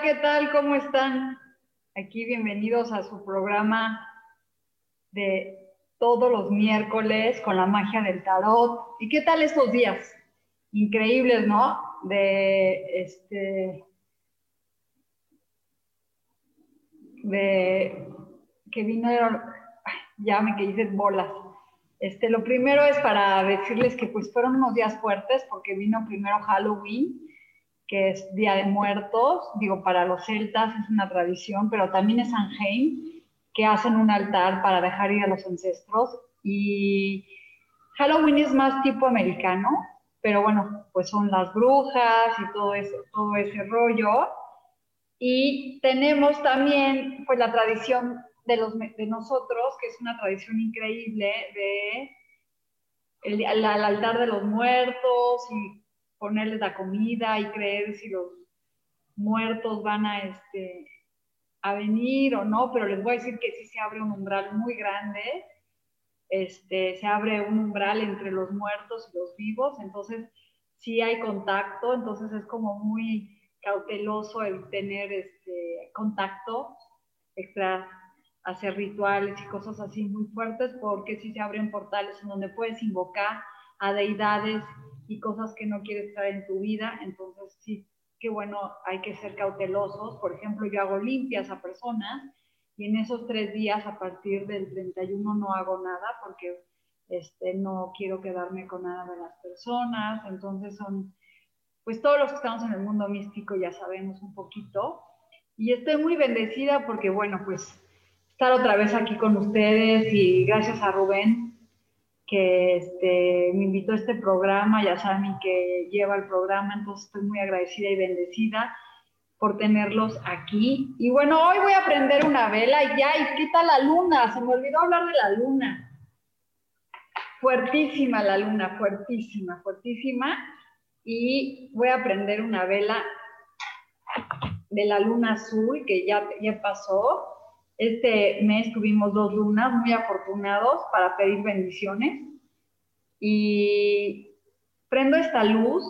¿Qué tal? ¿Cómo están? Aquí bienvenidos a su programa de todos los miércoles con la magia del tarot. ¿Y qué tal estos días? Increíbles, ¿no? De este de que vinieron, ya me que hice bolas. Este, lo primero es para decirles que pues fueron unos días fuertes porque vino primero Halloween que es Día de Muertos, digo, para los celtas es una tradición, pero también es Samhain, que hacen un altar para dejar ir a los ancestros. Y Halloween es más tipo americano, pero bueno, pues son las brujas y todo ese, todo ese rollo. Y tenemos también pues la tradición de, los, de nosotros, que es una tradición increíble de el altar de los muertos y ponerles la comida y creer si los muertos van a, este, a venir o no, pero les voy a decir que sí se abre un umbral muy grande, este, se abre un umbral entre los muertos y los vivos, entonces sí hay contacto, entonces es como muy cauteloso el tener este contacto extra, hacer rituales y cosas así muy fuertes, porque sí se abren portales en donde puedes invocar a deidades y cosas que no quieres traer en tu vida, entonces sí, qué bueno, hay que ser cautelosos. Por ejemplo, yo hago limpias a personas y en esos tres días, a partir del 31, no hago nada porque este, no quiero quedarme con nada de las personas, entonces son, pues todos los que estamos en el mundo místico ya sabemos un poquito. Y estoy muy bendecida porque, bueno, pues estar otra vez aquí con ustedes y gracias a Rubén que este, me invitó a este programa, ya saben que lleva el programa, entonces estoy muy agradecida y bendecida por tenerlos aquí. Y bueno, hoy voy a prender una vela y ya, ¿y qué la luna? Se me olvidó hablar de la luna. Fuertísima la luna, fuertísima, fuertísima. Y voy a prender una vela de la luna azul que ya, ya pasó. Este mes tuvimos dos lunas muy afortunados para pedir bendiciones. Y prendo esta luz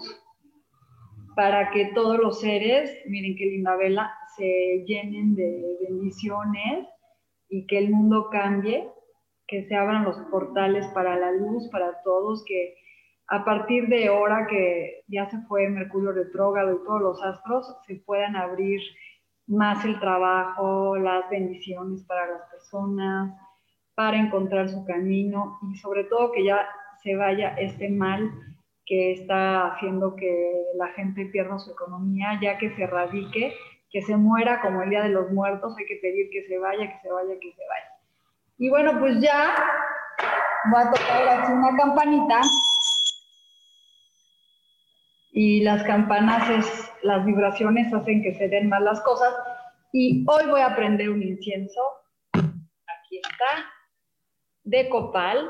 para que todos los seres, miren qué linda vela, se llenen de bendiciones y que el mundo cambie, que se abran los portales para la luz, para todos, que a partir de ahora que ya se fue Mercurio retrógrado y todos los astros, se puedan abrir más el trabajo, las bendiciones para las personas, para encontrar su camino y sobre todo que ya se vaya este mal que está haciendo que la gente pierda su economía, ya que se radique, que se muera como el Día de los Muertos, hay que pedir que se vaya, que se vaya, que se vaya. Y bueno, pues ya voy a tocar una campanita y las campanas es, las vibraciones hacen que se den más las cosas. Y hoy voy a prender un incienso. Aquí está. De copal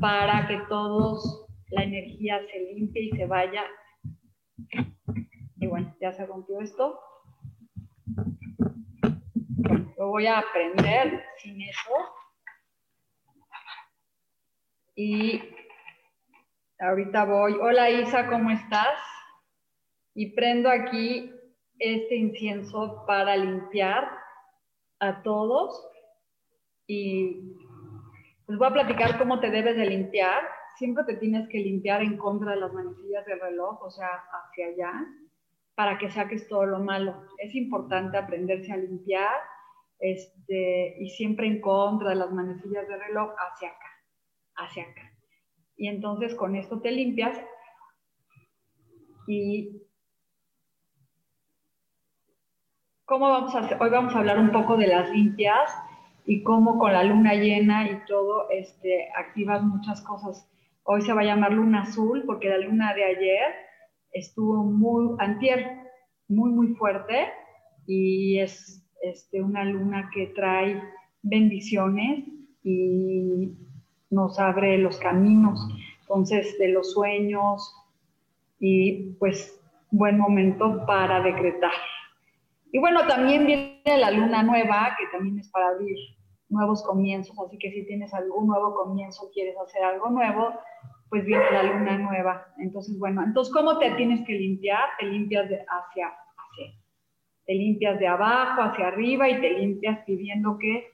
para que todos la energía se limpie y se vaya. Y bueno, ya se rompió esto. lo voy a prender sin eso. Y ahorita voy. Hola Isa, ¿cómo estás? Y prendo aquí este incienso para limpiar a todos y les voy a platicar cómo te debes de limpiar. Siempre te tienes que limpiar en contra de las manecillas del reloj, o sea, hacia allá. para que saques todo lo malo. Es importante aprenderse a limpiar este, y siempre en contra de las manecillas de reloj hacia acá, hacia acá. Y entonces con esto te limpias y Hoy vamos a hablar un poco de las limpias y cómo con la luna llena y todo este, activas muchas cosas. Hoy se va a llamar luna azul porque la luna de ayer estuvo muy, antier, muy, muy fuerte y es este, una luna que trae bendiciones y nos abre los caminos, entonces de los sueños y pues buen momento para decretar. Y bueno, también viene la luna nueva, que también es para abrir nuevos comienzos, así que si tienes algún nuevo comienzo, quieres hacer algo nuevo, pues viene la luna nueva. Entonces, bueno, entonces, ¿cómo te tienes que limpiar? Te limpias de hacia, hacia, te limpias de abajo hacia arriba y te limpias pidiendo que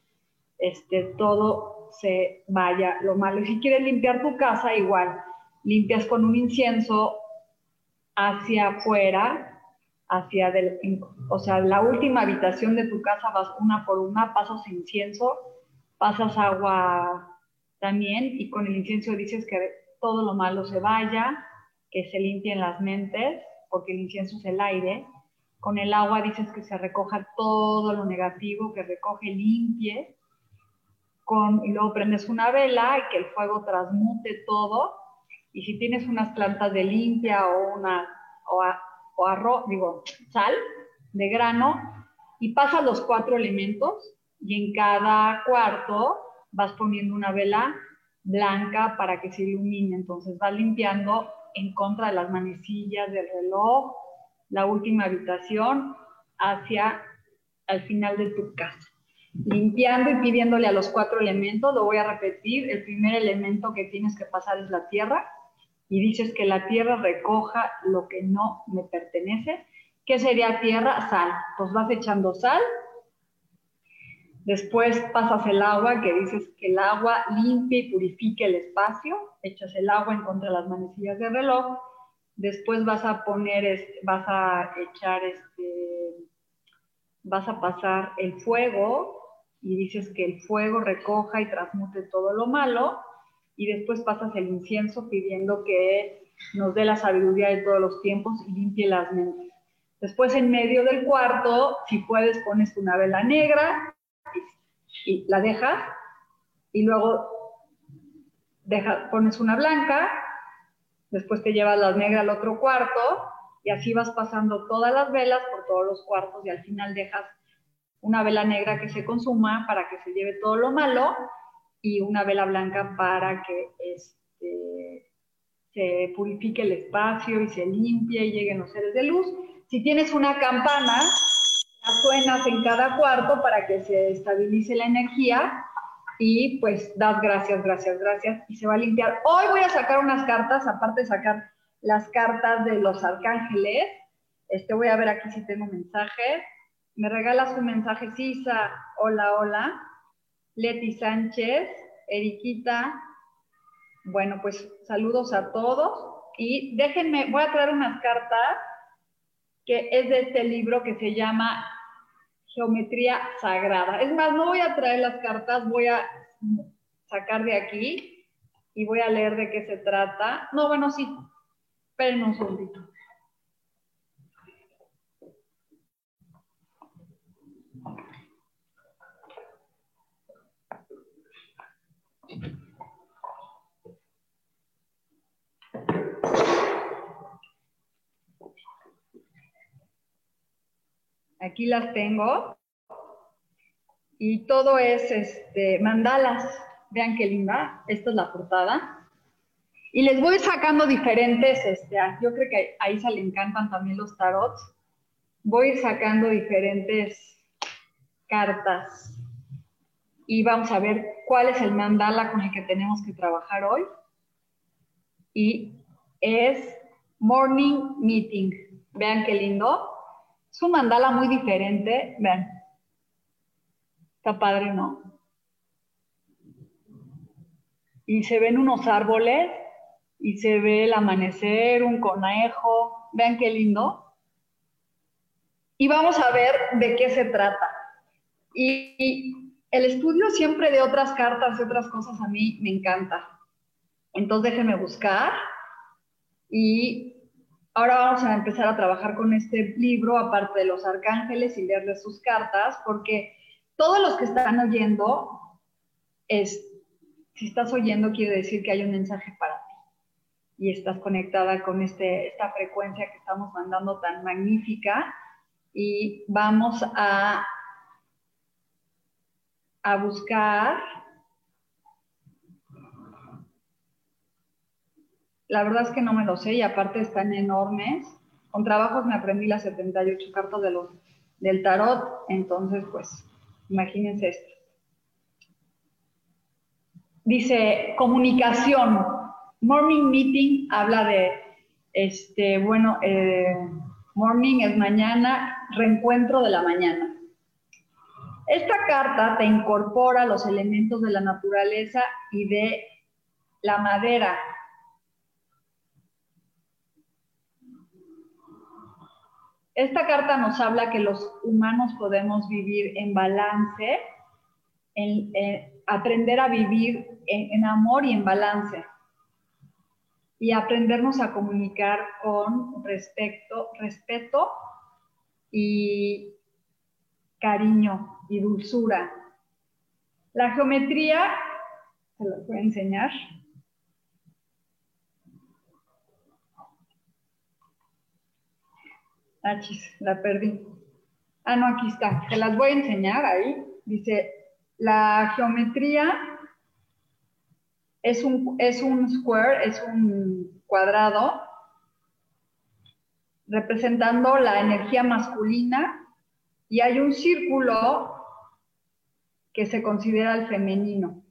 este, todo se vaya lo malo. Si quieres limpiar tu casa, igual, limpias con un incienso hacia afuera, hacia del, o sea, la última habitación de tu casa vas una por una, pasas incienso, pasas agua también y con el incienso dices que todo lo malo se vaya, que se limpien las mentes, porque el incienso es el aire. Con el agua dices que se recoja todo lo negativo, que recoge, limpie. Con, y luego prendes una vela y que el fuego transmute todo. Y si tienes unas plantas de limpia o una o, arroz, digo, sal de grano, y pasas los cuatro elementos y en cada cuarto vas poniendo una vela blanca para que se ilumine. Entonces va limpiando en contra de las manecillas del reloj, la última habitación, hacia al final de tu casa. Limpiando y pidiéndole a los cuatro elementos, lo voy a repetir, el primer elemento que tienes que pasar es la tierra y dices que la tierra recoja lo que no me pertenece. ¿Qué sería tierra? Sal. Pues vas echando sal Después pasas el agua, que dices que el agua limpie y purifique el espacio. Echas el agua en contra de las manecillas del reloj. Después vas a poner, vas a echar este, vas a pasar el fuego y dices que el fuego recoja y transmute todo lo malo. Y después pasas el incienso pidiendo que nos dé la sabiduría de todos los tiempos y limpie las mentes. Después en medio del cuarto, si puedes, pones una vela negra y la dejas y luego deja, pones una blanca, después te llevas la negra al otro cuarto y así vas pasando todas las velas por todos los cuartos y al final dejas una vela negra que se consuma para que se lleve todo lo malo y una vela blanca para que este, se purifique el espacio y se limpie y lleguen los seres de luz. Si tienes una campana, suenas en cada cuarto para que se estabilice la energía y pues das gracias, gracias, gracias y se va a limpiar. Hoy voy a sacar unas cartas, aparte de sacar las cartas de los arcángeles. Este voy a ver aquí si tengo mensaje. Me regalas un mensaje, Sisa. Hola, hola. Leti Sánchez, Eriquita. Bueno, pues saludos a todos. Y déjenme, voy a traer unas cartas que es de este libro que se llama Geometría Sagrada. Es más, no voy a traer las cartas, voy a sacar de aquí y voy a leer de qué se trata. No, bueno, sí. Esperen un segundito. Aquí las tengo. Y todo es este, mandalas. Vean qué linda. Esta es la portada. Y les voy sacando diferentes, este, yo creo que a Isa le encantan también los tarots. Voy sacando diferentes cartas. Y vamos a ver cuál es el mandala con el que tenemos que trabajar hoy. Y es Morning Meeting. Vean qué lindo. Es un mandala muy diferente. Vean. Está padre, ¿no? Y se ven unos árboles y se ve el amanecer, un conejo. Vean qué lindo. y vamos a ver de qué se trata. Y, el estudio siempre de otras cartas y otras cosas a mí me encanta. Entonces déjenme buscar y ahora vamos a empezar a trabajar con este libro, aparte de los arcángeles y leerles sus cartas, porque todos los que están oyendo, es, si estás oyendo quiere decir que hay un mensaje para ti y estás conectada con este, esta frecuencia que estamos mandando tan magnífica y vamos a, a buscar La verdad es que no me lo sé y aparte están enormes. Con trabajos me aprendí las 78 cartas de los, del tarot, entonces pues imagínense esto. Dice comunicación. Morning meeting habla de, este, bueno, eh, morning es mañana, reencuentro de la mañana. Esta carta te incorpora los elementos de la naturaleza y de la madera, Esta carta nos habla que los humanos podemos vivir en balance, en, aprender a vivir en, amor y en balance y aprendernos a comunicar con respeto, respeto y cariño y dulzura. La geometría, se los voy a enseñar. Ah, chis, la perdí. Ah, no, aquí está. Te las voy a enseñar ahí. Dice, la geometría es un, es un square, es un cuadrado representando la energía masculina y hay un círculo que se considera el femenino.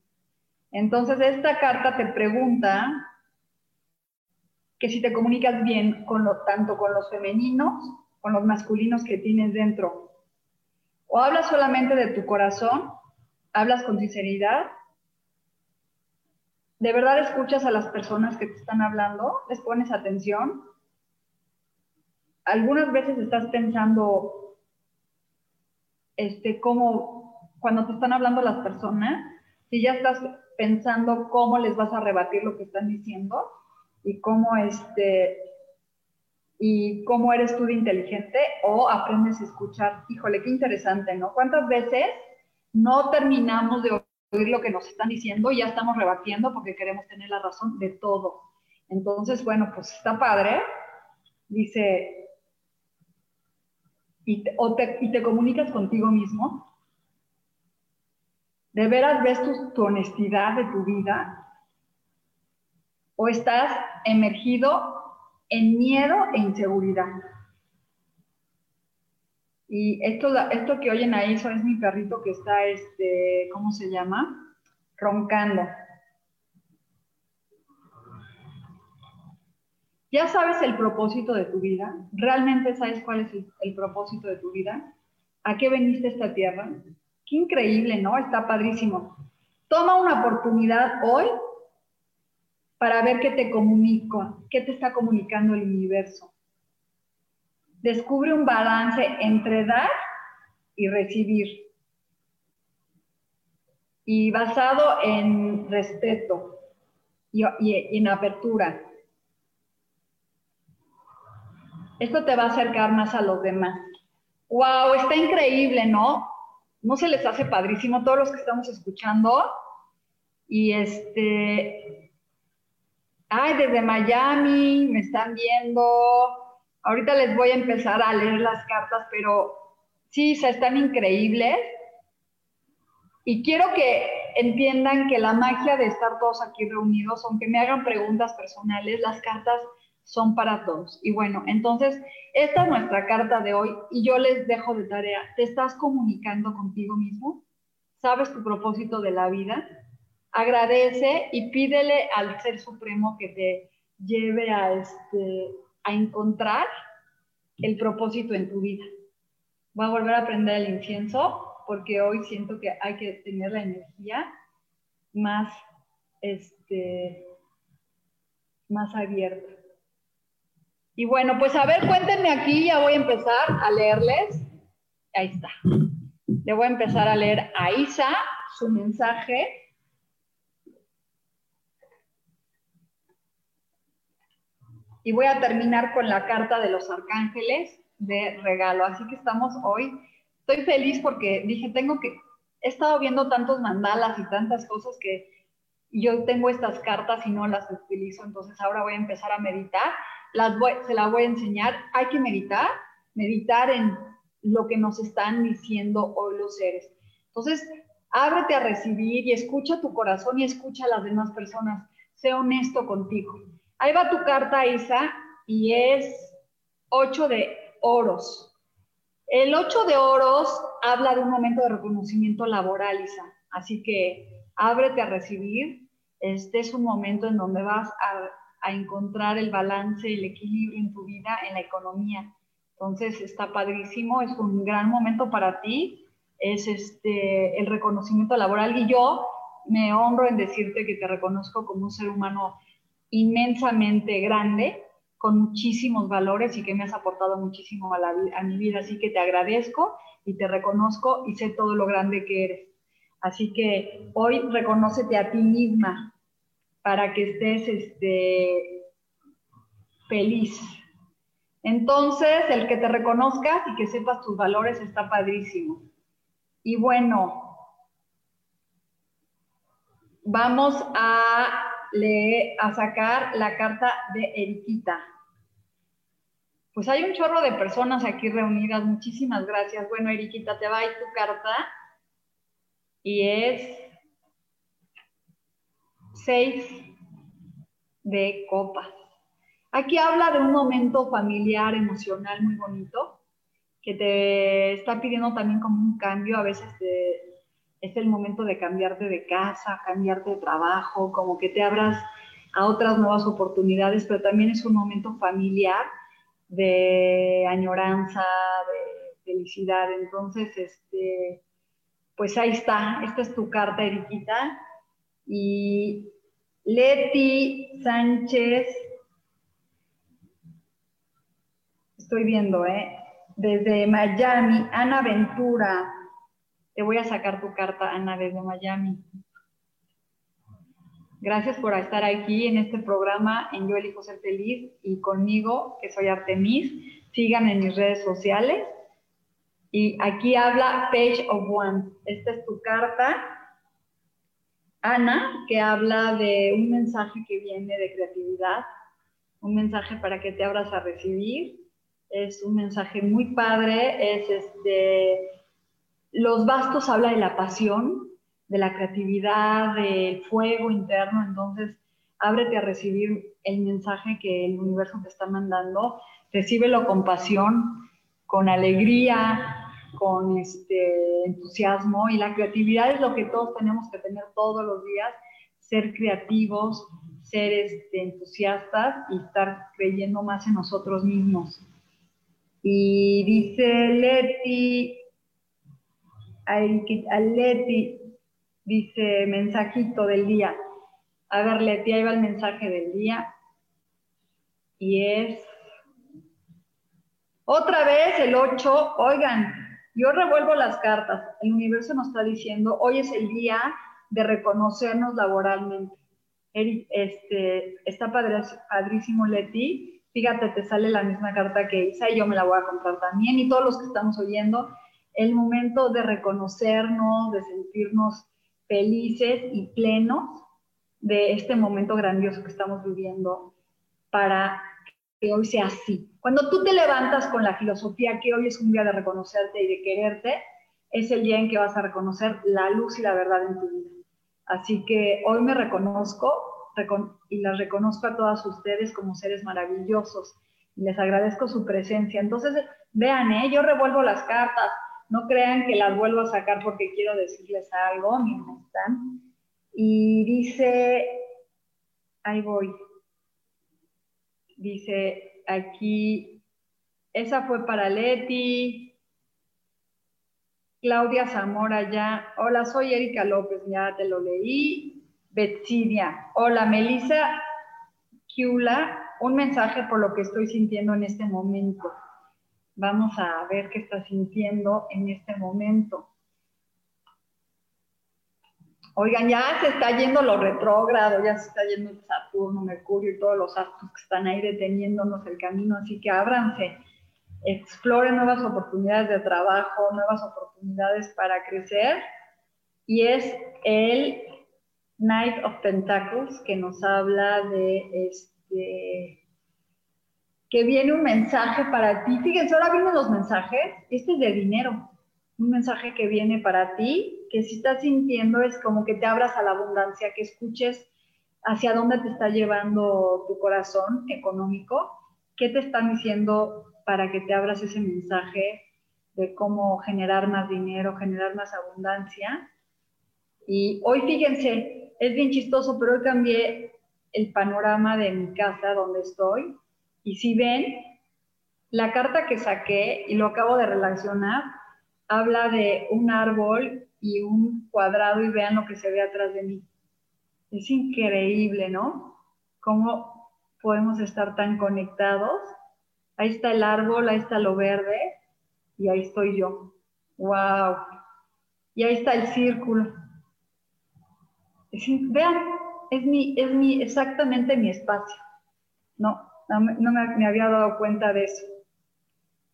Entonces, esta carta te pregunta que si te comunicas bien tanto con los femeninos, con los masculinos que tienes dentro. O hablas solamente de tu corazón, hablas con sinceridad, de verdad escuchas a las personas que te están hablando, les pones atención. Algunas veces estás pensando, este, cómo, cuando te están hablando las personas, si ya estás pensando cómo les vas a rebatir lo que están diciendo, y cómo este y cómo eres tú de inteligente o aprendes a escuchar. Híjole, qué interesante, ¿no? ¿Cuántas veces no terminamos de oír lo que nos están diciendo y ya estamos rebatiendo porque queremos tener la razón de todo? Entonces, bueno, pues está padre. Dice, y te, y te comunicas contigo mismo. ¿De veras ves tu, honestidad de tu vida? o estás emergido en miedo e inseguridad. Y esto, esto que oyen ahí eso es mi perrito que está, este, ¿cómo se llama? Roncando. ¿Ya sabes el propósito de tu vida? ¿Realmente sabes cuál es el, el propósito de tu vida? ¿A qué veniste a esta tierra? Qué increíble, ¿no? Está padrísimo. Toma una oportunidad hoy para ver qué te comunico, qué te está comunicando el universo. Descubre un balance entre dar y recibir. Y basado en respeto y, en apertura. Esto te va a acercar más a los demás. ¡Wow! Está increíble, ¿no? ¿No se les hace padrísimo todos los que estamos escuchando? Y este, ay, desde Miami, me están viendo. Ahorita les voy a empezar a leer las cartas, pero sí, están increíbles. Y quiero que entiendan que la magia de estar todos aquí reunidos, aunque me hagan preguntas personales, las cartas son para todos. Y bueno, entonces, esta es nuestra carta de hoy y yo les dejo de tarea. ¿Te estás comunicando contigo mismo? ¿Sabes tu propósito de la vida? agradece y pídele al Ser Supremo que te lleve a, este, a encontrar el propósito en tu vida. Voy a volver a prender el incienso porque hoy siento que hay que tener la energía más, este, más abierta. Y bueno, pues a ver, cuéntenme aquí, ya voy a empezar a leerles. Ahí está. Le voy a empezar a leer a Isa su mensaje. Y voy a terminar con la carta de los arcángeles de regalo. Así que estamos hoy. Estoy feliz porque dije, tengo que, he estado viendo tantos mandalas y tantas cosas que yo tengo estas cartas y no las utilizo, entonces ahora voy a empezar a meditar. Se las voy a enseñar. Hay que meditar, meditar en lo que nos están diciendo hoy los seres. Entonces, ábrete a recibir y escucha tu corazón y escucha a las demás personas. Sé honesto contigo. Ahí va tu carta, Isa, y es 8 de oros. El 8 de oros habla de un momento de reconocimiento laboral, Isa. Así que ábrete a recibir. Este es un momento en donde vas a, a encontrar el balance, el equilibrio en tu vida, en la economía. Entonces está padrísimo, es un gran momento para ti, es este, el reconocimiento laboral y yo me honro en decirte que te reconozco como un ser humano inmensamente grande, con muchísimos valores y que me has aportado muchísimo a, la, a mi vida. Así que te agradezco y te reconozco y sé todo lo grande que eres. Así que hoy reconócete a ti misma para que estés este, feliz, entonces, el que te reconozcas y que sepas tus valores está padrísimo. Y bueno, vamos a leer, a sacar la carta de Eriquita. Pues hay un chorro de personas aquí reunidas. Muchísimas gracias. Bueno, Eriquita, te va a ir tu carta. Y es seis de copas. Aquí habla de un momento familiar, emocional muy bonito, que te está pidiendo también como un cambio. A veces es el momento de cambiarte de casa, cambiarte de trabajo, como que te abras a otras nuevas oportunidades, pero también es un momento familiar de añoranza, de felicidad. Entonces, este, pues ahí está, esta es tu carta, Eriquita. Y Leti Sánchez estoy viendo, ¿eh? Desde Miami, Ana Ventura. Te voy a sacar tu carta, Ana, desde Miami. Gracias por estar aquí en este programa en Yo Elijo Ser Feliz y conmigo, que soy Artemis. Sigan en mis redes sociales. Y aquí habla Page of One. Esta es tu carta. Ana, que habla de un mensaje que viene de creatividad, un mensaje para que te abras a recibir. Es un mensaje muy padre, es este, los bastos habla de la pasión, de la creatividad, del fuego interno, entonces ábrete a recibir el mensaje que el universo te está mandando, recíbelo con pasión, con alegría, con este entusiasmo y la creatividad es lo que todos tenemos que tener todos los días, ser creativos, ser este, entusiastas y estar creyendo más en nosotros mismos. Y dice Leti, a Leti, dice mensajito del día. A ver, Leti, ahí va el mensaje del día. Y es, otra vez el 8, oigan, yo revuelvo las cartas. El universo nos está diciendo, hoy es el día de reconocernos laboralmente. Este, está padrísimo, Leti fíjate, te sale la misma carta que Isa y yo me la voy a comprar también. Y todos los que estamos oyendo, el momento de reconocernos, de sentirnos felices y plenos de este momento grandioso que estamos viviendo para que hoy sea así. Cuando tú te levantas con la filosofía que hoy es un día de reconocerte y de quererte, es el día en que vas a reconocer la luz y la verdad en tu vida. Así que hoy me reconozco y las reconozco a todas ustedes como seres maravillosos. Les agradezco su presencia. Entonces, vean, ¿eh? yo revuelvo las cartas. No crean que las vuelvo a sacar porque quiero decirles algo. Miren, están. Y dice, ahí voy. Dice aquí, esa fue para Leti. Claudia Zamora ya. Hola, soy Erika López, ya te lo leí. Betsidia. Hola, Melissa Kiula. un mensaje por lo que estoy sintiendo en este momento. Vamos a ver qué está sintiendo en este momento. Oigan, ya se está yendo lo retrógrado, ya se está yendo Saturno, Mercurio y todos los astros que están ahí deteniéndonos el camino, así que ábranse, exploren nuevas oportunidades de trabajo, nuevas oportunidades para crecer. Y es el Knight of Pentacles que nos habla de este que viene un mensaje para ti. Fíjense, ahora vienen los mensajes. Este es de dinero. Un mensaje que viene para ti que si estás sintiendo es como que te abras a la abundancia, que escuches hacia dónde te está llevando tu corazón económico, qué te están diciendo para que te abras ese mensaje de cómo generar más dinero, generar más abundancia. Y hoy fíjense, es bien chistoso, pero hoy cambié el panorama de mi casa donde estoy. Y si ven, la carta que saqué, y lo acabo de relacionar, habla de un árbol y un cuadrado y vean lo que se ve atrás de mí. Es increíble, ¿no? Cómo podemos estar tan conectados. Ahí está el árbol, ahí está lo verde y ahí estoy yo. ¡Wow! Y ahí está el círculo. vean, es, mi, es mi, exactamente mi espacio. No, no, me, me había dado cuenta de eso.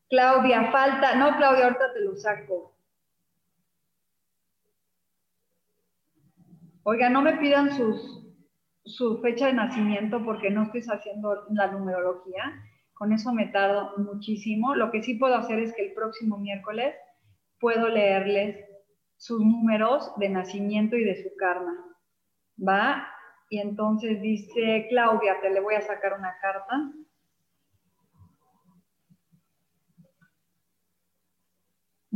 Claudia, falta. No, Claudia, ahorita te lo saco. Oiga, no me pidan sus, su fecha de nacimiento porque no estoy haciendo la numerología. Con eso me tardo muchísimo. Lo que sí puedo hacer es que el próximo miércoles puedo leerles sus números de nacimiento y de su karma. ¿Va? Y entonces dice, Claudia, te le voy a sacar una carta.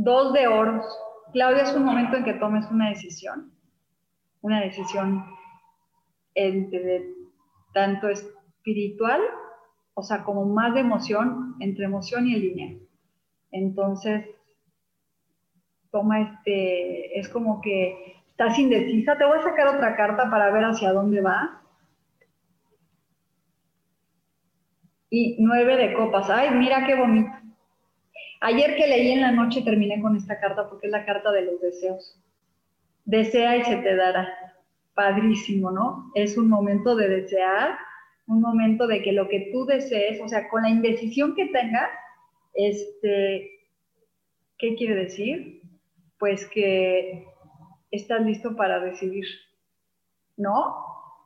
Dos de oros. Claudia, es un momento en que tomes una decisión una decisión entre tanto espiritual, o sea, como más de emoción, entre emoción y el dinero. Entonces, toma este, es como que estás indecisa. Te voy a sacar otra carta para ver hacia dónde va. Y nueve de copas. Ay, mira qué bonito. Ayer que leí en la noche terminé con esta carta porque es la carta de los deseos desea y se te dará. Padrísimo, ¿no? Es un momento de desear, un momento de que lo que tú desees, o sea, con la indecisión que tengas, este, ¿qué quiere decir? Pues que estás listo para recibir, ¿no?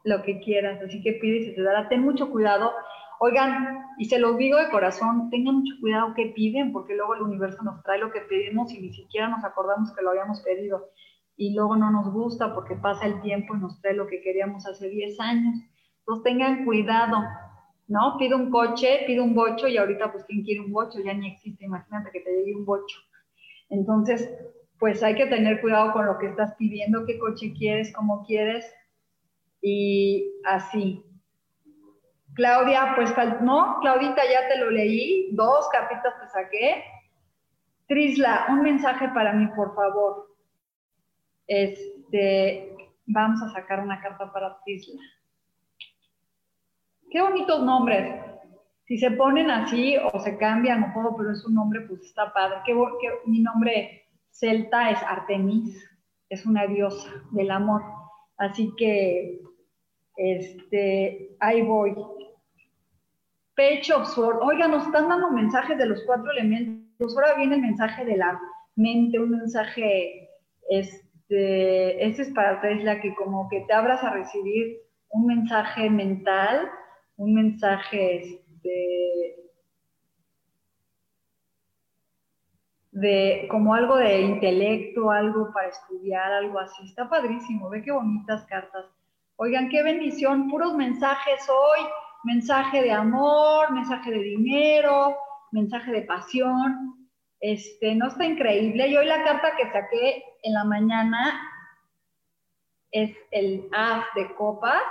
Lo que quieras, así que pide y se te dará. Ten mucho cuidado. Oigan, y se los digo de corazón, tengan mucho cuidado que piden, porque luego el universo nos trae lo que pedimos y ni siquiera nos acordamos que lo habíamos pedido y luego no nos gusta porque pasa el tiempo y nos trae lo que queríamos hace 10 años. Entonces tengan cuidado, ¿no? Pido un coche, pido un bocho y ahorita pues ¿quién quiere un bocho? Ya ni existe, imagínate que te llegue un bocho. Entonces, pues hay que tener cuidado con lo que estás pidiendo, qué coche quieres, cómo quieres y así. Claudia, pues no, Claudita ya te lo leí, dos cartitas te saqué. Trisla, un mensaje para mí, por favor. Este, vamos a sacar una carta para Tisla. Qué bonitos nombres. Si se ponen así o se cambian o todo, pero es un nombre, pues está padre. Mi nombre celta es Artemis, es una diosa del amor. Así que, este, ahí voy. Pecho of Oiga, nos están dando mensajes de los cuatro elementos. Ahora viene el mensaje de la mente, un mensaje este, este, es para Tesla que como que te abras a recibir un mensaje mental, un mensaje este, de como algo de intelecto, algo para estudiar, algo así. Está padrísimo, ve qué bonitas cartas. Oigan, qué bendición, puros mensajes hoy, mensaje de amor, mensaje de dinero, mensaje de pasión. Este, no está increíble. Y hoy la carta que saqué en la mañana es el as de copas,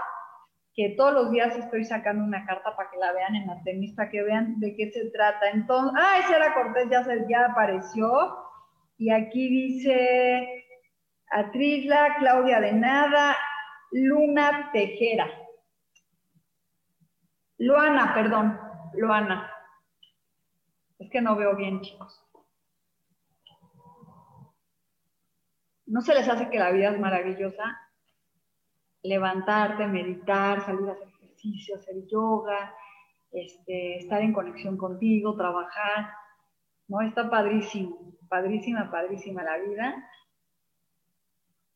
que todos los días estoy sacando una carta para que la vean en la tenis, para que vean de qué se trata. Entonces, ah, ese era Cortés, ya, se, ya apareció. Y aquí dice Atrisla, Claudia de Nada, Luna Tejera. Luana, perdón, Luana. Es que no veo bien, chicos. ¿No se les hace que la vida es maravillosa? Levantarte, meditar, salir a hacer ejercicio, hacer yoga, este, estar en conexión contigo, trabajar. ¿No? Está padrísimo, padrísima, padrísima la vida.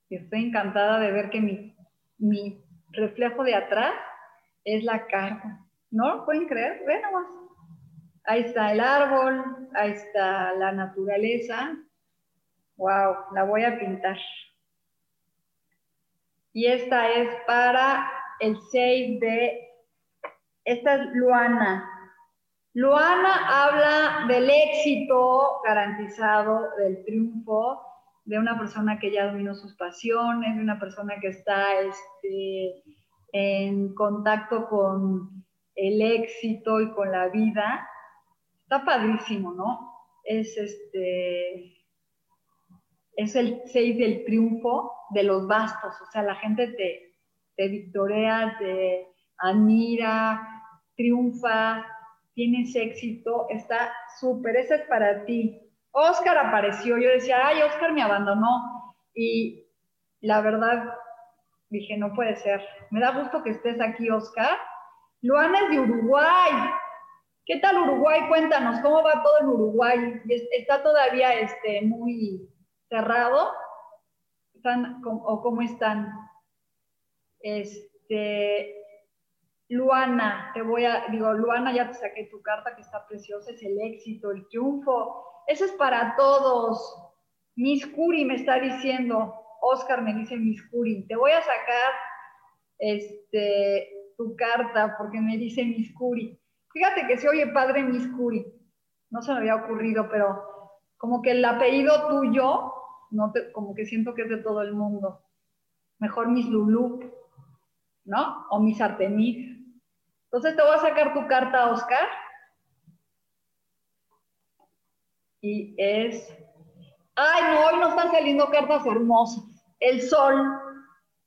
Y estoy encantada de ver que mi, reflejo de atrás es la carta. ¿No? ¿Pueden creer? Ven nomás. Ahí está el árbol, ahí está la naturaleza, Wow, la voy a pintar. Y esta es para el 6 de, esta es Luana. Luana habla del éxito garantizado, del triunfo, de una persona que ya dominó sus pasiones, de una persona que está este, en contacto con el éxito y con la vida. Está padrísimo, ¿no? Es este, es el 6 del triunfo de los bastos, o sea, la gente te, te victorea, te admira, triunfa, tienes éxito, está súper, ese es para ti. Oscar apareció, yo decía, ay, Oscar me abandonó y la verdad dije, no puede ser, me da gusto que estés aquí, Oscar. Luana es de Uruguay. ¿Qué tal Uruguay? Cuéntanos, ¿cómo va todo en Uruguay? Está todavía este, muy, cerrado, ¿Están, o cómo están. Este, Luana, te voy a, digo, Luana, ya te saqué tu carta que está preciosa, es el éxito, el triunfo. Eso es para todos. Miss Curi me está diciendo, Oscar me dice Miss Curi, te voy a sacar este, tu carta porque me dice Miss Curi. Fíjate que se oye padre Miss Curi. No se me había ocurrido, pero como que el apellido tuyo no como que siento que es de todo el mundo. Mejor mis Lulu, ¿no? O mis Artemis. Entonces te voy a sacar tu carta, Oscar. Y es... Ay, no, hoy no están saliendo cartas hermosas. El sol,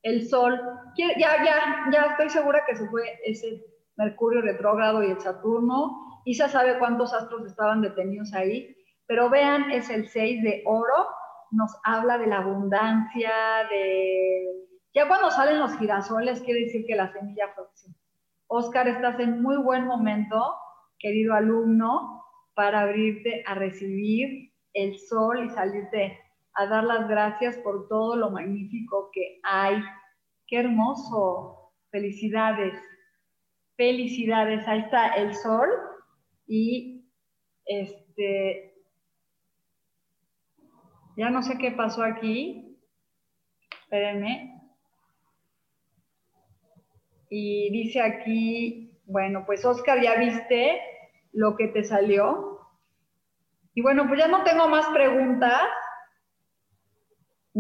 el sol. Ya, ya, ya estoy segura que se fue ese Mercurio retrógrado y el Saturno. Y ya sabe cuántos astros estaban detenidos ahí. Pero vean, es el 6 de oro nos habla de la abundancia, de... Ya cuando salen los girasoles quiere decir que la semilla próxima. Oscar, estás en muy buen momento, querido alumno, para abrirte a recibir el sol y salirte a dar las gracias por todo lo magnífico que hay. Qué hermoso. Felicidades. Felicidades. Ahí está el sol y este ya no sé qué pasó aquí. Espérenme. Y dice aquí, bueno, pues Oscar, ya viste lo que te salió. Y bueno, pues ya no tengo más preguntas.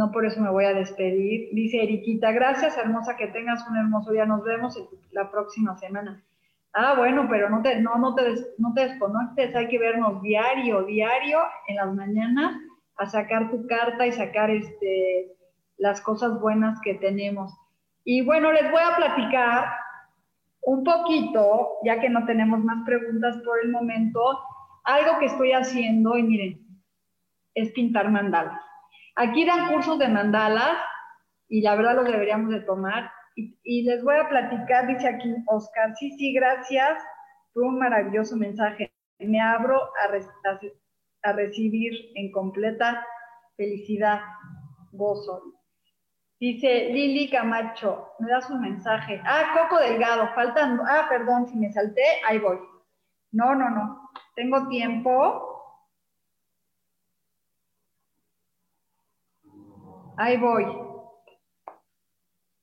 No por eso me voy a despedir. Dice Eriquita, gracias, hermosa, que tengas un hermoso día. Nos vemos la próxima semana. Ah, bueno, pero no te, no, no te, no te desconectes, hay que vernos diario, diario, en las mañanas a sacar tu carta y sacar este, las cosas buenas que tenemos. Y bueno, les voy a platicar un poquito, ya que no tenemos más preguntas por el momento, algo que estoy haciendo y miren, es pintar mandalas. Aquí dan cursos de mandalas y la verdad los deberíamos de tomar. Y, les voy a platicar, dice aquí Oscar, sí, sí, gracias, fue un maravilloso mensaje. Me abro a, a recibir en completa felicidad, gozo. Dice Lili Camacho, me das un mensaje. Ah, Coco Delgado, faltan. Ah, perdón, si me salté, ahí voy. No, no, no. Tengo tiempo. Ahí voy.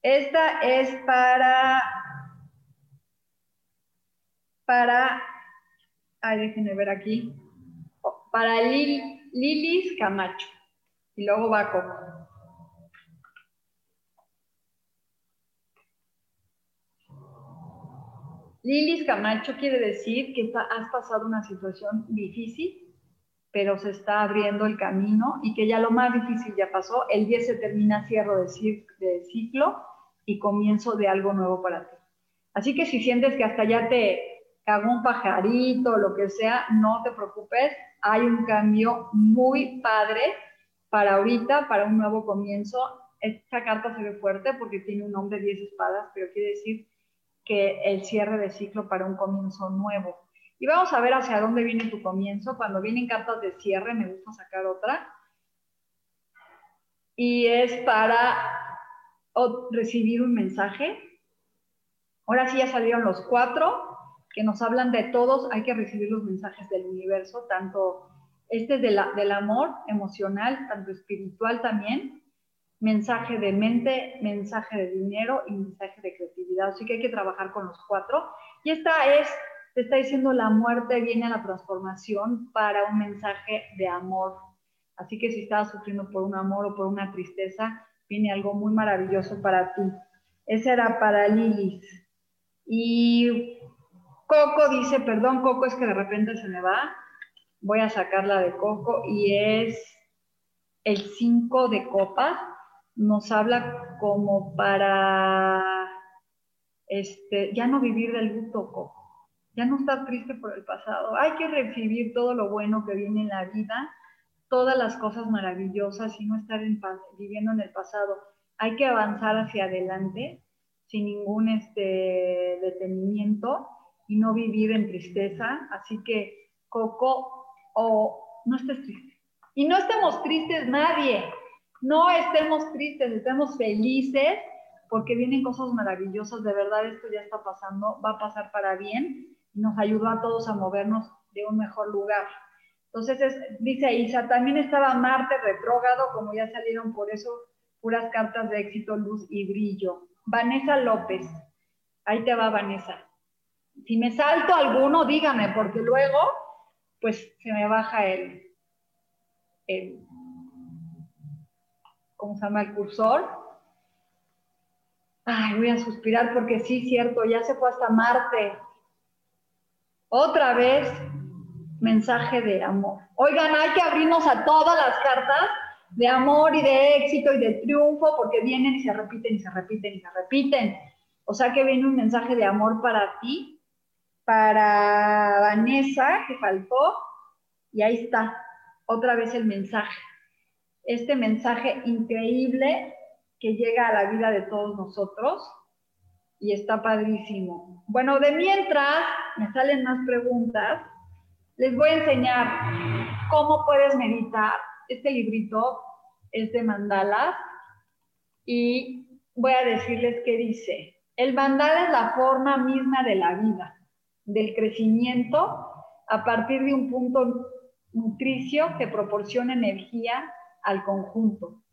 Esta es para. Para. Ay, déjenme ver aquí para Lilis Camacho. Y luego va Coco. Lilis Camacho quiere decir que has pasado una situación difícil, pero se está abriendo el camino y que ya lo más difícil ya pasó. El 10 se termina cierre de, ciclo y comienzo de algo nuevo para ti. Así que si sientes que hasta ya te cagó un pajarito lo que sea, no te preocupes, hay un cambio muy padre para ahorita, para un nuevo comienzo. Esta carta se ve fuerte porque tiene un nombre 10 espadas, pero quiere decir que el cierre de ciclo para un comienzo nuevo. Y vamos a ver hacia dónde viene tu comienzo. Cuando vienen cartas de cierre, me gusta sacar otra. Y es para recibir un mensaje. Ahora sí ya salieron los cuatro que nos hablan de todos. Hay que recibir los mensajes del universo, tanto este es del amor emocional, tanto espiritual también, mensaje de mente, mensaje de dinero y mensaje de creatividad. Así que hay que trabajar con los cuatro. Y esta es, te está diciendo la muerte viene a la transformación para un mensaje de amor. Así que si estás sufriendo por un amor o por una tristeza, viene algo muy maravilloso para ti. Ese era para Lilith. Y Coco dice, perdón, Coco, es que de repente se me va. Voy a sacarla de Coco y es el 5 de copas nos habla como para este, ya no vivir del luto, ya no estar triste por el pasado. Hay que recibir todo lo bueno que viene en la vida, todas las cosas maravillosas y no estar viviendo en el pasado. Hay que avanzar hacia adelante sin ningún este, detenimiento y no vivir en tristeza. Así que, Coco, o no estés triste. Y no estemos tristes nadie. No estemos tristes, estemos felices porque vienen cosas maravillosas, de verdad esto ya está pasando, va a pasar para bien nos ayudó a todos a movernos de un mejor lugar. Entonces, dice Isa, también estaba Marte retrógrado, como ya salieron por eso puras cartas de éxito, luz y brillo. Vanessa López, ahí te va Vanessa. Si me salto alguno, dígame, porque luego, pues se me baja el, el ¿cómo se llama? El cursor. Ay, voy a suspirar porque sí, cierto, ya se fue hasta Marte. Otra vez, mensaje de amor. Oigan, hay que abrirnos a todas las cartas de amor y de éxito y de triunfo porque vienen y se repiten y se repiten y se repiten. O sea que viene un mensaje de amor para ti, para Vanessa, que faltó, y ahí está, otra vez el mensaje este mensaje increíble que llega a la vida de todos nosotros y está padrísimo. Bueno, de mientras me salen más preguntas, les voy a enseñar cómo puedes meditar. Este librito es de mandalas y voy a decirles qué dice. El mandala es la forma misma de la vida, del crecimiento a partir de un punto nutricio que proporciona energía al conjunto.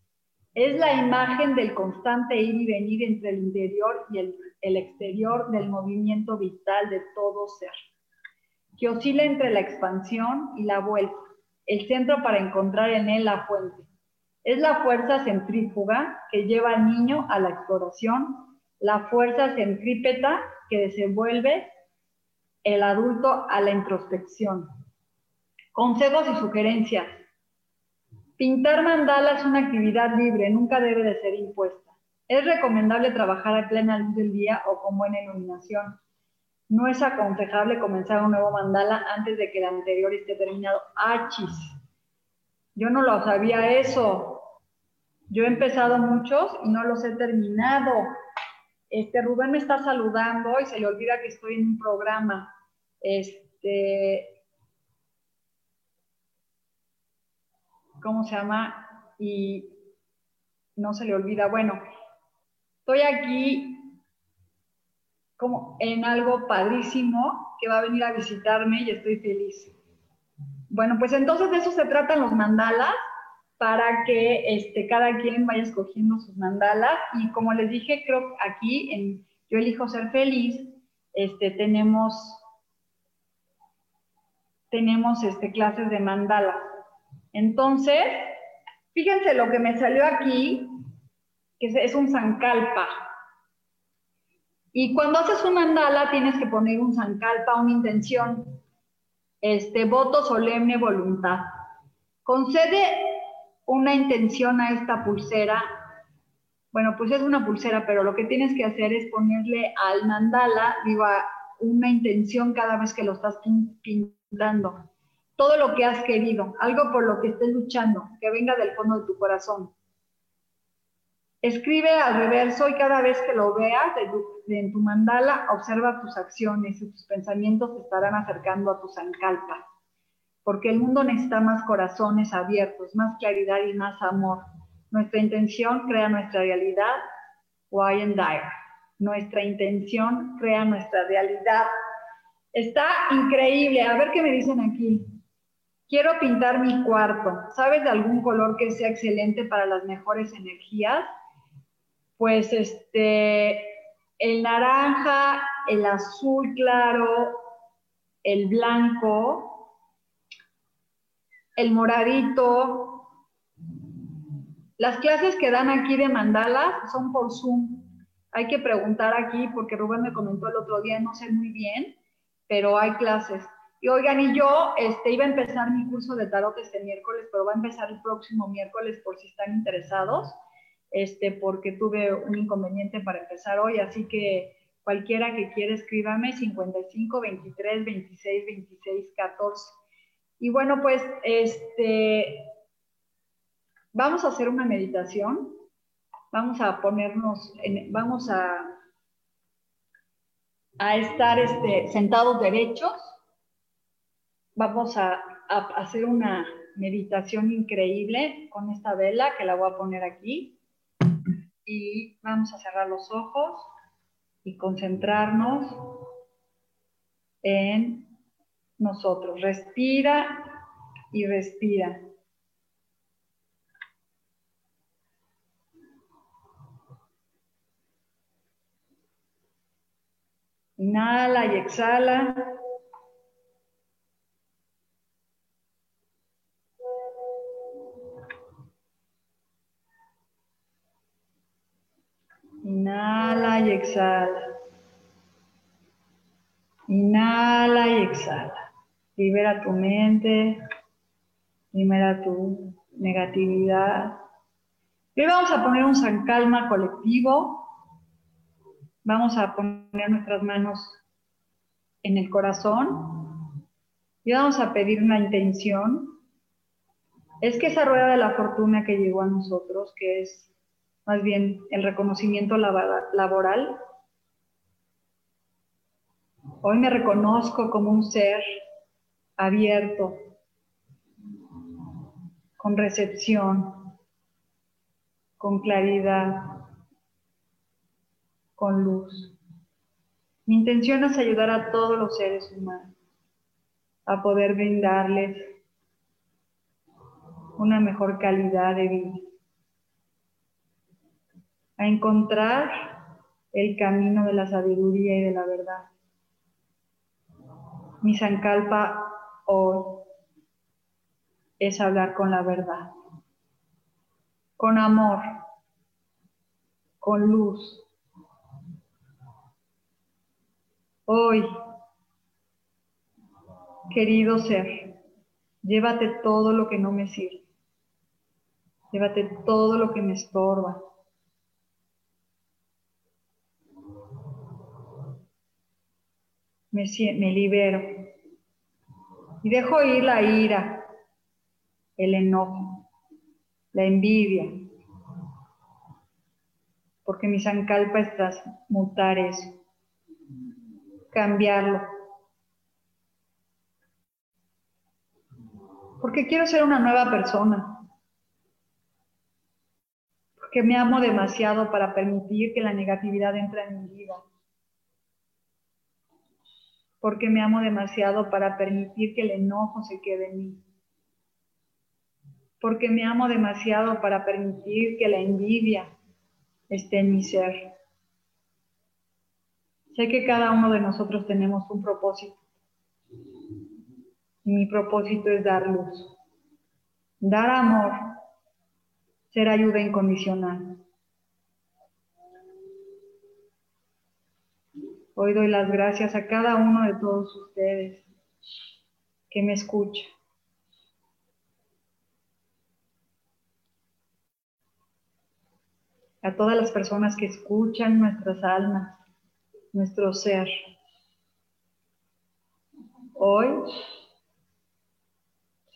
Es la imagen del constante ir y venir entre el interior y el, exterior del movimiento vital de todo ser, que oscila entre la expansión y la vuelta, el centro para encontrar en él la fuente. Es la fuerza centrífuga que lleva al niño a la exploración, la fuerza centrípeta que desenvuelve el adulto a la introspección. Consejos y sugerencias. Pintar mandala es una actividad libre, nunca debe de ser impuesta. Es recomendable trabajar a plena luz del día o con buena iluminación. No es aconsejable comenzar un nuevo mandala antes de que el anterior esté terminado. ¡Achis! Yo no lo sabía eso. Yo he empezado muchos y no los he terminado. Este Rubén me está saludando y se le olvida que estoy en un programa. Este, ¿cómo se llama? Y no se le olvida, bueno, estoy aquí como en algo padrísimo que va a venir a visitarme y estoy feliz. Bueno, pues entonces de eso se tratan los mandalas para que este, cada quien vaya escogiendo sus mandalas y como les dije, creo aquí en Yo elijo ser feliz, este, tenemos, tenemos este, clases de mandalas. Entonces, fíjense lo que me salió aquí, que es un zancalpa. Y cuando haces un mandala tienes que poner un zancalpa, una intención, este voto solemne voluntad. Concede una intención a esta pulsera Bueno, pues es una pulsera, pero lo que tienes que hacer es ponerle al mandala, digo, una intención cada vez que lo estás pintando. Todo lo que has querido, algo por lo que estés luchando, que venga del fondo de tu corazón. Escribe al reverso y cada vez que lo veas en tu mandala, observa tus acciones y tus pensamientos te estarán acercando a tu sankalpa. Porque el mundo necesita más corazones abiertos, más claridad y más amor. Nuestra intención crea nuestra realidad. Why and dire. Nuestra intención crea nuestra realidad. Está increíble. A ver qué me dicen aquí. Quiero pintar mi cuarto. ¿Sabes de algún color que sea excelente para las mejores energías? Pues este, el naranja, el azul claro, el blanco, el moradito, las clases que dan aquí de mandala son por Zoom. Hay que preguntar aquí porque Rubén me comentó el otro día, no sé muy bien, pero hay clases. Y oigan, y yo este, iba a empezar mi curso de tarot este miércoles, pero va a empezar el próximo miércoles por si están interesados, este, porque tuve un inconveniente para empezar hoy, así que cualquiera que quiera escríbame 55 23 26 26 14. Y bueno, pues este Vamos a hacer una meditación. Vamos a ponernos, vamos a, a estar este, sentados derechos. Vamos a, hacer una meditación increíble con esta vela que la voy a poner aquí. Y vamos a cerrar los ojos y concentrarnos en nosotros. Respira y respira. Inhala y exhala. Inhala y exhala. Inhala y exhala. Libera tu mente. Libera tu negatividad. Y vamos a poner un san calma colectivo Vamos a poner nuestras manos en el corazón y vamos a pedir una intención. Es que esa rueda de la fortuna que llegó a nosotros, que es más bien el reconocimiento laboral, hoy me reconozco como un ser abierto, con recepción, con claridad, con luz. Mi intención es ayudar a todos los seres humanos a poder brindarles una mejor calidad de vida, a encontrar el camino de la sabiduría y de la verdad. Mi Sankalpa hoy es hablar con la verdad, con amor, con luz, Hoy, querido ser, llévate todo lo que no me sirve. Llévate todo lo que me estorba. Me, me libero. Y dejo ir la ira, el enojo, la envidia. Porque mi Sankalpa es transmutar eso cambiarlo. Porque quiero ser una nueva persona. Porque me amo demasiado para permitir que la negatividad entre en mi vida. Porque me amo demasiado para permitir que el enojo se quede en mí. Porque me amo demasiado para permitir que la envidia esté en mi ser. Sé que cada uno de nosotros tenemos un propósito. Y mi propósito es dar luz, dar amor, ser ayuda incondicional. Hoy doy las gracias a cada uno de todos ustedes que me escucha. a todas las personas que escuchan nuestras almas, nuestro ser. Hoy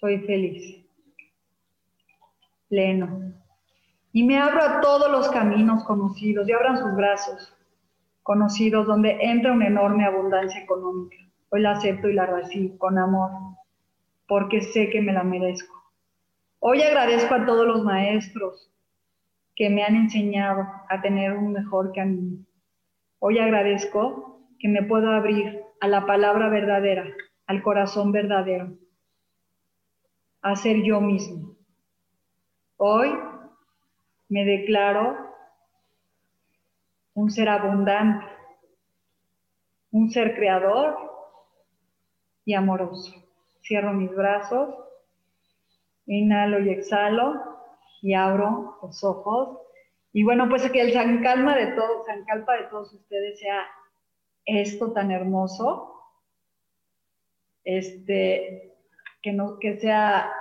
soy feliz, pleno, y me abro a todos los caminos conocidos y abran sus brazos conocidos donde entra una enorme abundancia económica. Hoy la acepto y la recibo con amor, porque sé que me la merezco. Hoy agradezco a todos los maestros que me han enseñado a tener un mejor camino. Hoy agradezco que me puedo abrir a la palabra verdadera, al corazón verdadero, a ser yo mismo. Hoy me declaro un ser abundante, un ser creador y amoroso. Cierro mis brazos, inhalo y exhalo y abro los ojos. Y bueno, pues que el San Calma de todos, San Calpa de todos ustedes sea esto tan hermoso, este, que, no, que sea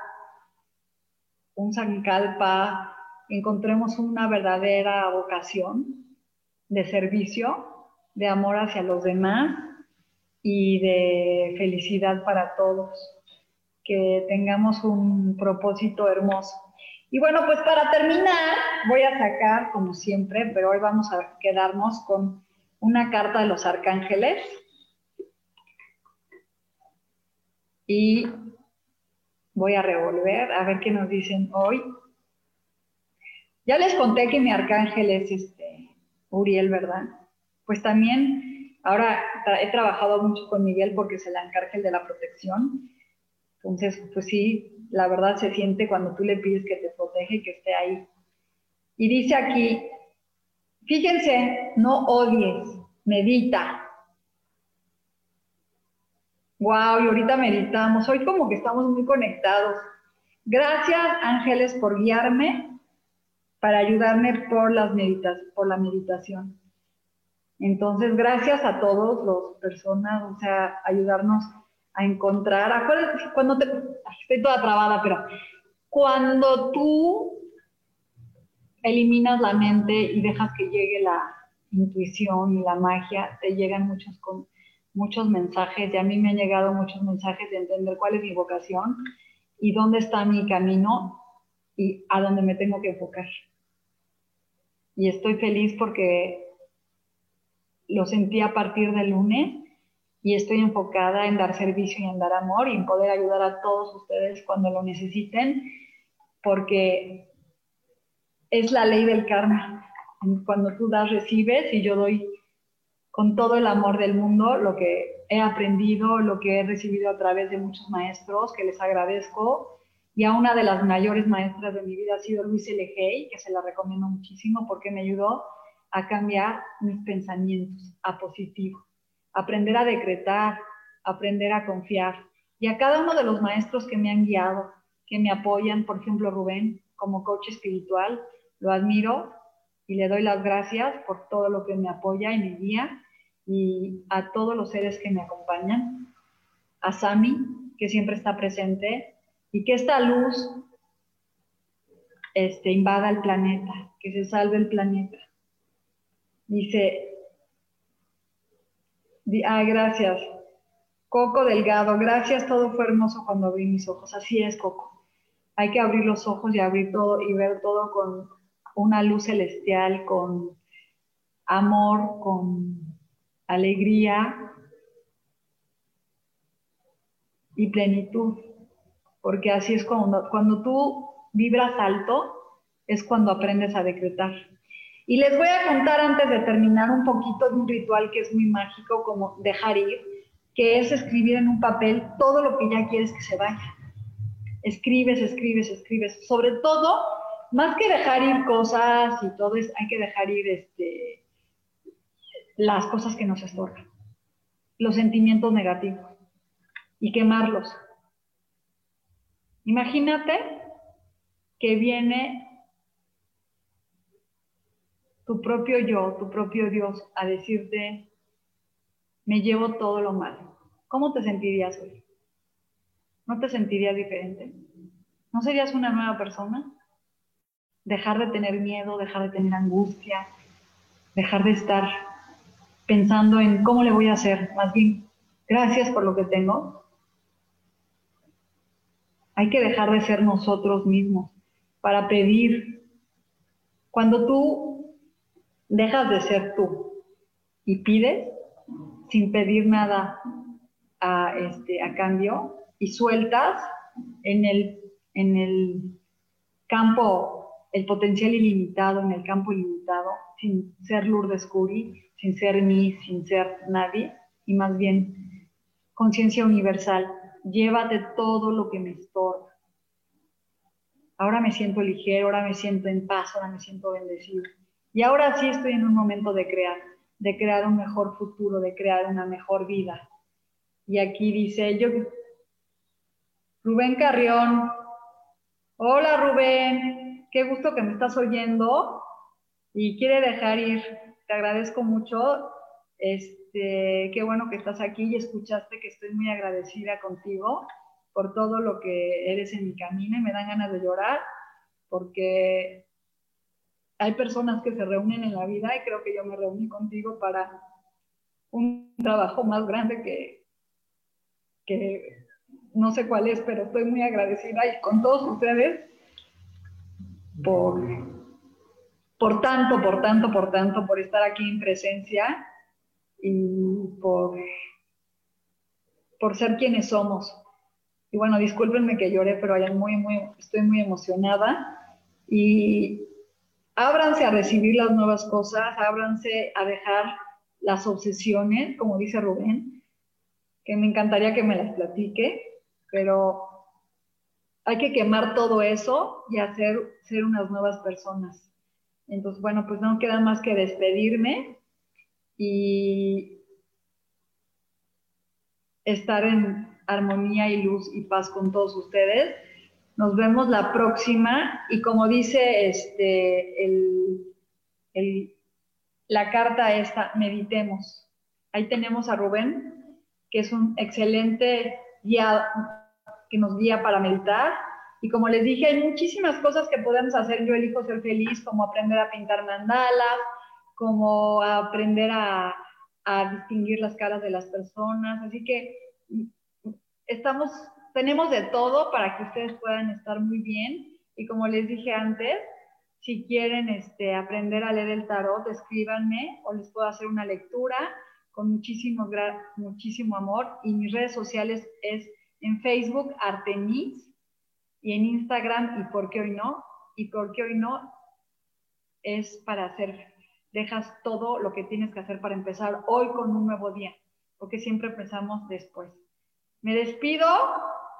un San Calpa, encontremos una verdadera vocación de servicio, de amor hacia los demás y de felicidad para todos, que tengamos un propósito hermoso. Y bueno, pues para terminar, voy a sacar, como siempre, pero hoy vamos a quedarnos con una carta de los arcángeles. Y voy a revolver a ver qué nos dicen hoy. Ya les conté que mi arcángel es este Uriel, ¿verdad? Pues también ahora he trabajado mucho con Miguel porque es el de la protección. Entonces, pues sí, la verdad se siente cuando tú le pides que te protege y que esté ahí. Y dice aquí, fíjense, no odies, medita. Wow, y ahorita meditamos. Hoy como que estamos muy conectados. Gracias, ángeles, por guiarme para ayudarme por, las por la meditación. Entonces, gracias a todos los personas, o sea, ayudarnos a encontrar, acuérdate, cuando te, estoy toda trabada, pero cuando tú eliminas la mente y dejas que llegue la intuición y la magia, te llegan muchos, muchos mensajes, y a mí me han llegado muchos mensajes de entender cuál es mi vocación y dónde está mi camino y a dónde me tengo que enfocar. Y estoy feliz porque lo sentí a partir del lunes y estoy enfocada en dar servicio y en dar amor y en poder ayudar a todos ustedes cuando lo necesiten, porque es la ley del karma. Cuando tú das, recibes y yo doy con todo el amor del mundo lo que he aprendido, lo que he recibido a través de muchos maestros, que les agradezco. Y a una de las mayores maestras de mi vida ha sido Luis L. Hay, que se la recomiendo muchísimo porque me ayudó a cambiar mis pensamientos a positivo aprender a decretar, aprender a confiar. Y a cada uno de los maestros que me han guiado, que me apoyan, por ejemplo Rubén, como coach espiritual, lo admiro y le doy las gracias por todo lo que me apoya y me guía, y a todos los seres que me acompañan, a Sami, que siempre está presente, y que esta luz este, invada el planeta, que se salve el planeta. Dice, Ah, gracias. Coco Delgado, gracias, todo fue hermoso cuando abrí mis ojos. Así es, Coco. Hay que abrir los ojos y abrir todo y ver todo con una luz celestial, con amor, con alegría y plenitud. Porque así es cuando, cuando tú vibras alto, es cuando aprendes a decretar. Y les voy a contar antes de terminar un poquito de un ritual que es muy mágico, como dejar ir, que es escribir en un papel todo lo que ya quieres que se vaya. Escribes, escribes, escribes. Sobre todo, más que dejar ir cosas y todo, es, hay que dejar ir este, las cosas que nos estorban, los sentimientos negativos y quemarlos. Imagínate que viene tu propio yo, tu propio Dios, a decirte, me llevo todo lo malo. ¿Cómo te sentirías hoy? ¿No te sentirías diferente? ¿No serías una nueva persona? dejar de tener miedo, dejar de tener angustia, dejar de estar pensando en cómo le voy a hacer, más bien, gracias por lo que tengo. Hay que dejar de ser nosotros mismos para pedir. Cuando tú dejas de ser tú y pides sin pedir nada a, este, a cambio y sueltas en el, en el campo, el potencial ilimitado, en el campo ilimitado, sin ser Lourdes Curi, sin ser mí, sin ser nadie, y más bien conciencia universal. Llévate todo lo que me estorba. Ahora me siento ligero, ahora me siento en paz, ahora me siento bendecido. Y ahora sí estoy en un momento de crear, de crear un mejor futuro, de crear una mejor vida. Y aquí dice, yo, Rubén Carrión, hola Rubén, qué gusto que me estás oyendo y quiere dejar ir te agradezco mucho. Este, qué bueno que estás aquí y escuchaste que estoy muy agradecida contigo por todo lo que eres en mi camino y me dan ganas de llorar porque hay personas que se reúnen en la vida y creo que yo me reuní contigo para un trabajo más grande que, que no sé cuál es, pero estoy muy agradecida y con todos ustedes por por tanto, por tanto, por tanto, por estar aquí en presencia y por, por ser quienes somos. Y bueno, discúlpenme que llore, pero estoy muy emocionada. Y ábranse a recibir las nuevas cosas, ábranse a dejar las obsesiones, como dice Rubén, que me encantaría que me las platique, pero hay que quemar todo eso y hacer ser unas nuevas personas. Entonces, bueno, pues no queda más que despedirme y estar en armonía y luz y paz con todos ustedes. Nos vemos la próxima y como dice este, la carta esta, meditemos. Ahí tenemos a Rubén, que es un excelente guía que nos guía para meditar y como les dije, hay muchísimas cosas que podemos hacer. Yo elijo ser feliz, como aprender a pintar mandalas, como aprender a, a distinguir las caras de las personas. Así que estamos, tenemos de todo para que ustedes puedan estar muy bien. Y como les dije antes, si quieren este, aprender a leer el tarot, escríbanme o les puedo hacer una lectura con muchísimo, muchísimo amor. Y mis redes sociales es en Facebook Artemis y en Instagram, y por qué hoy no, y por qué hoy no, es para hacer, dejas todo lo que tienes que hacer para empezar hoy con un nuevo día, porque siempre empezamos después. Me despido,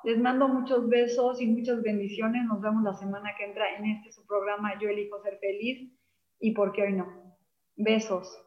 les mando muchos besos y muchas bendiciones, nos vemos la semana que entra en este su programa Yo elijo ser feliz y por qué hoy no. Besos.